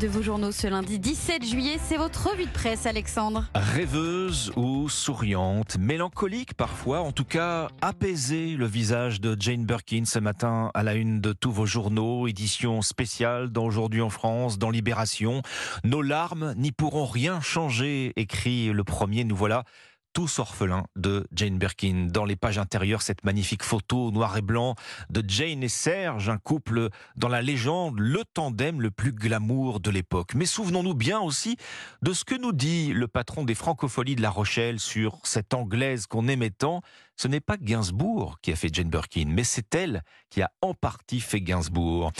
de vos journaux ce lundi 17 juillet. C'est votre revue de presse, Alexandre. Rêveuse ou souriante, mélancolique parfois, en tout cas apaisée, le visage de Jane Birkin ce matin à la une de tous vos journaux, édition spéciale dans Aujourd'hui en France, dans Libération. Nos larmes n'y pourront rien changer, écrit le premier. Nous voilà tous orphelins de Jane Birkin. Dans les pages intérieures, cette magnifique photo noir et blanc de Jane et Serge, un couple dans la légende, le tandem le plus glamour de l'époque. Mais souvenons-nous bien aussi de ce que nous dit le patron des francopholies de La Rochelle sur cette anglaise qu'on aimait tant. Ce n'est pas Gainsbourg qui a fait Jane Birkin, mais c'est elle qui a en partie fait Gainsbourg.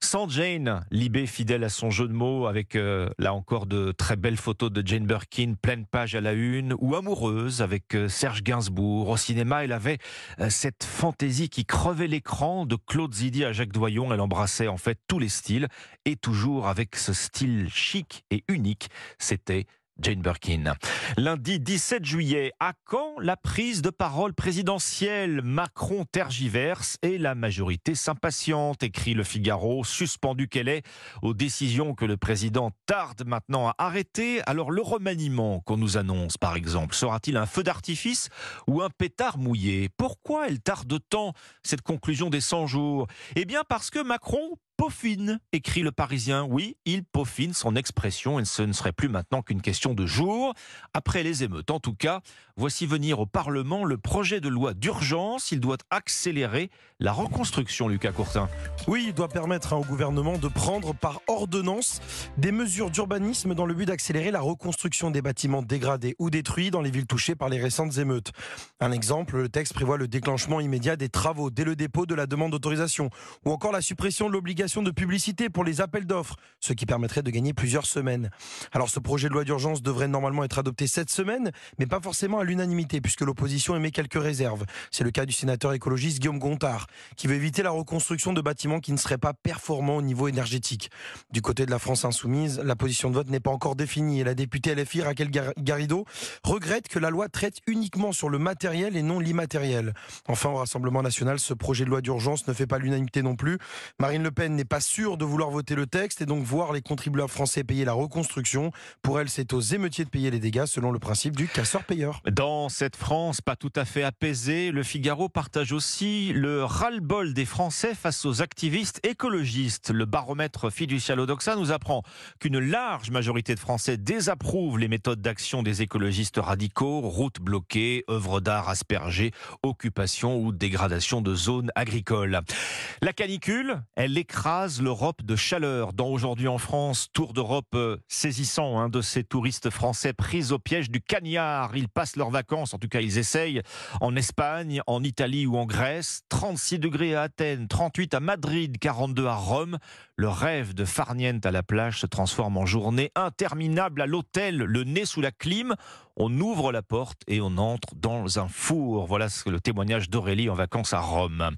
Sans Jane, Libé fidèle à son jeu de mots avec euh, là encore de très belles photos de Jane Birkin, pleine page à la une, ou avec euh, Serge Gainsbourg. Au cinéma, elle avait euh, cette fantaisie qui crevait l'écran de Claude Zidi à Jacques Doyon. Elle embrassait en fait tous les styles et toujours avec ce style chic et unique. C'était Jane Birkin. Lundi 17 juillet, à quand la prise de parole présidentielle? Macron tergiverse et la majorité s'impatiente, écrit le Figaro, suspendu qu'elle est aux décisions que le président tarde maintenant à arrêter. Alors le remaniement qu'on nous annonce, par exemple, sera-t-il un feu d'artifice ou un pétard mouillé? Pourquoi elle tarde tant, cette conclusion des 100 jours? Eh bien parce que Macron peaufine, écrit le Parisien. Oui, il peaufine son expression et ce ne serait plus maintenant qu'une question de jour. Après les émeutes, en tout cas, voici venir au Parlement le projet de loi d'urgence. Il doit accélérer la reconstruction, Lucas Courtin. Oui, il doit permettre hein, au gouvernement de prendre par ordonnance des mesures d'urbanisme dans le but d'accélérer la reconstruction des bâtiments dégradés ou détruits dans les villes touchées par les récentes émeutes. Un exemple, le texte prévoit le déclenchement immédiat des travaux dès le dépôt de la demande d'autorisation ou encore la suppression de l'obligation de publicité pour les appels d'offres, ce qui permettrait de gagner plusieurs semaines. Alors ce projet de loi d'urgence devrait normalement être adopté cette semaine, mais pas forcément à l'unanimité, puisque l'opposition émet quelques réserves. C'est le cas du sénateur écologiste Guillaume Gontard, qui veut éviter la reconstruction de bâtiments qui ne seraient pas performants au niveau énergétique. Du côté de la France insoumise, la position de vote n'est pas encore définie et la députée LFI Raquel Garrido regrette que la loi traite uniquement sur le matériel et non l'immatériel. Enfin, au Rassemblement national, ce projet de loi d'urgence ne fait pas l'unanimité non plus. Marine Le Pen n'est pas sûre de vouloir voter le texte et donc voir les contribuables français payer la reconstruction. Pour elle, c'est aux émeutiers de payer les dégâts selon le principe du casseur-payeur. Dans cette France pas tout à fait apaisée, le Figaro partage aussi le ras-le-bol des Français face aux activistes écologistes. Le baromètre fiducial Odoxa nous apprend qu'une large majorité de Français désapprouve les méthodes d'action des écologistes radicaux, routes bloquées, œuvres d'art aspergées, occupation ou dégradation de zones agricoles. La canicule, elle écrase l'Europe de chaleur. Dans Aujourd'hui en France, tour d'Europe euh, saisissant hein, de ces touristes français pris au piège du cagnard. Ils passent leurs vacances, en tout cas ils essayent, en Espagne, en Italie ou en Grèce. 36 degrés à Athènes, 38 à Madrid, 42 à Rome. Le rêve de farniente à la plage se transforme en journée interminable à l'hôtel, le nez sous la clim. On ouvre la porte et on entre dans un four. Voilà le témoignage d'Aurélie en vacances à Rome.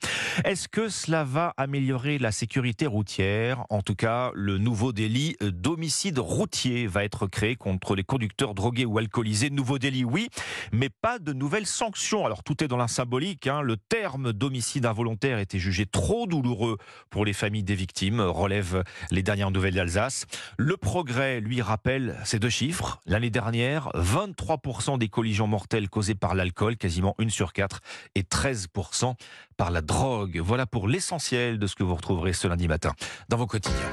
Est-ce que cela va améliorer la sécurité routière? En tout cas, le nouveau délit d'homicide routier va être créé contre les conducteurs drogués ou alcoolisés. Nouveau délit, oui, mais pas de nouvelles sanctions. Alors tout est dans la symbolique. Hein. Le terme d'homicide involontaire était jugé trop douloureux pour les familles des victimes, relèvent les dernières nouvelles d'Alsace. Le progrès, lui, rappelle ces deux chiffres. L'année dernière, 23% des collisions mortelles causées par l'alcool, quasiment une sur quatre, et 13% par la drogue. Voilà pour l'essentiel de ce que vous retrouverez ce lundi matin dans vos quotidiens.